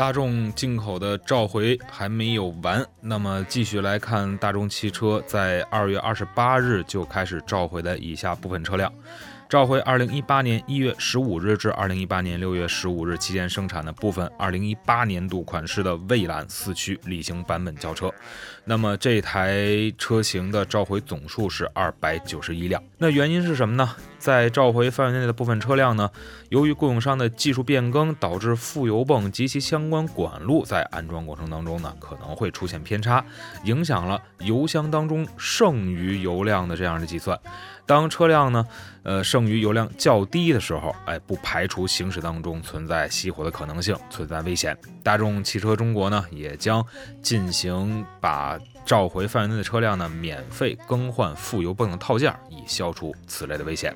大众进口的召回还没有完，那么继续来看大众汽车在二月二十八日就开始召回的以下部分车辆。召回二零一八年一月十五日至二零一八年六月十五日期间生产的部分二零一八年度款式的蔚揽四驱旅行版本轿车，那么这台车型的召回总数是二百九十一辆。那原因是什么呢？在召回范围内的部分车辆呢，由于供应商的技术变更，导致副油泵及其相关管路在安装过程当中呢，可能会出现偏差，影响了油箱当中剩余油量的这样的计算。当车辆呢，呃，剩余油量较低的时候，哎，不排除行驶当中存在熄火的可能性，存在危险。大众汽车中国呢，也将进行把召回范围内的车辆呢，免费更换副油泵的套件，以消除此类的危险。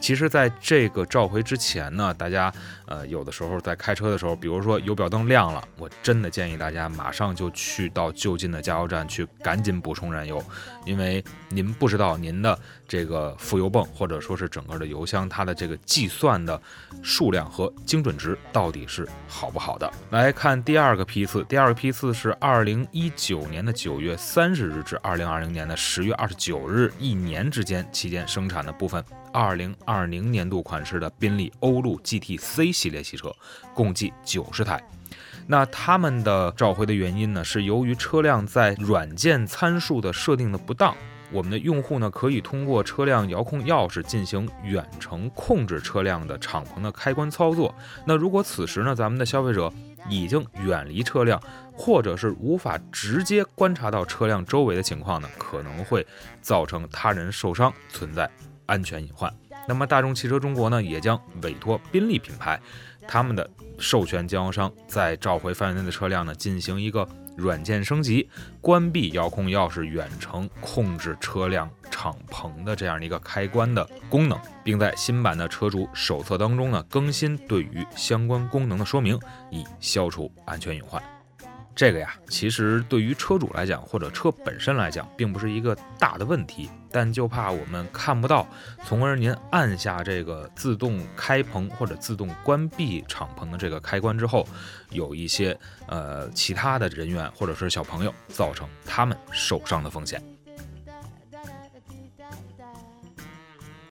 其实，在这个召回之前呢，大家呃，有的时候在开车的时候，比如说油表灯亮了，我真的建议大家马上就去到就近的加油站去赶紧补充燃油，因为您不知道您的这个副油泵或者说是整个的油箱它的这个计算的数量和精准值到底是好不好的。来看第二个批次，第二个批次是二零一九年的九月三十日至二零二零年的十月二十九日，一年之间期间生产的部分。二零二零年度款式的宾利欧陆 GT-C 系列汽车，共计九十台。那他们的召回的原因呢，是由于车辆在软件参数的设定的不当。我们的用户呢，可以通过车辆遥控钥匙进行远程控制车辆的敞篷的开关操作。那如果此时呢，咱们的消费者已经远离车辆，或者是无法直接观察到车辆周围的情况呢，可能会造成他人受伤，存在。安全隐患。那么，大众汽车中国呢，也将委托宾利品牌，他们的授权经销商，在召回范围内的车辆呢，进行一个软件升级，关闭遥控钥匙远程控制车辆敞篷的这样的一个开关的功能，并在新版的车主手册当中呢，更新对于相关功能的说明，以消除安全隐患。这个呀，其实对于车主来讲，或者车本身来讲，并不是一个大的问题，但就怕我们看不到，从而您按下这个自动开棚或者自动关闭敞篷的这个开关之后，有一些呃其他的人员或者是小朋友造成他们受伤的风险。